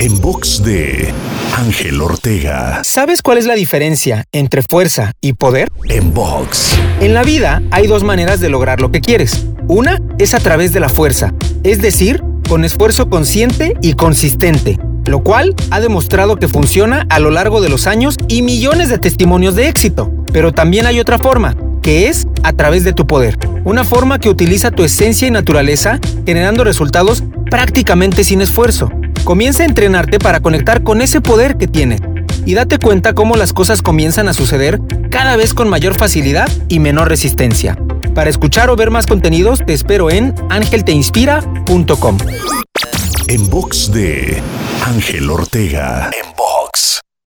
En box de Ángel Ortega. ¿Sabes cuál es la diferencia entre fuerza y poder? En box. En la vida hay dos maneras de lograr lo que quieres. Una es a través de la fuerza, es decir, con esfuerzo consciente y consistente, lo cual ha demostrado que funciona a lo largo de los años y millones de testimonios de éxito. Pero también hay otra forma, que es a través de tu poder. Una forma que utiliza tu esencia y naturaleza generando resultados prácticamente sin esfuerzo. Comienza a entrenarte para conectar con ese poder que tienes y date cuenta cómo las cosas comienzan a suceder cada vez con mayor facilidad y menor resistencia. Para escuchar o ver más contenidos te espero en angelteinspira.com. En box de Ángel Ortega.